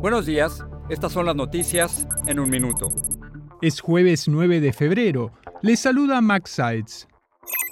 Buenos días, estas son las noticias en un minuto. Es jueves 9 de febrero. Les saluda Max Sides.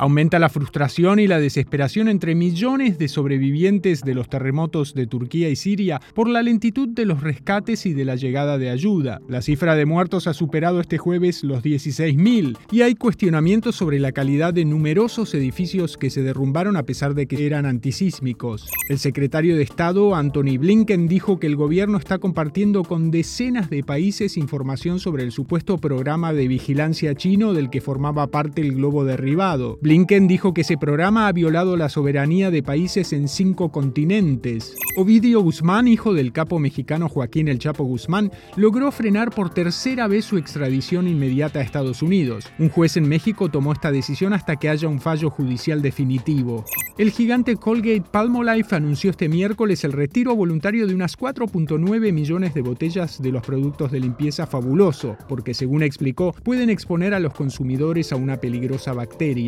Aumenta la frustración y la desesperación entre millones de sobrevivientes de los terremotos de Turquía y Siria por la lentitud de los rescates y de la llegada de ayuda. La cifra de muertos ha superado este jueves los 16.000 y hay cuestionamientos sobre la calidad de numerosos edificios que se derrumbaron a pesar de que eran antisísmicos. El secretario de Estado, Anthony Blinken, dijo que el gobierno está compartiendo con decenas de países información sobre el supuesto programa de vigilancia chino del que formaba parte el globo derribado. Blinken dijo que ese programa ha violado la soberanía de países en cinco continentes. Ovidio Guzmán, hijo del capo mexicano Joaquín El Chapo Guzmán, logró frenar por tercera vez su extradición inmediata a Estados Unidos. Un juez en México tomó esta decisión hasta que haya un fallo judicial definitivo. El gigante Colgate Palmolive anunció este miércoles el retiro voluntario de unas 4.9 millones de botellas de los productos de limpieza fabuloso, porque según explicó, pueden exponer a los consumidores a una peligrosa bacteria.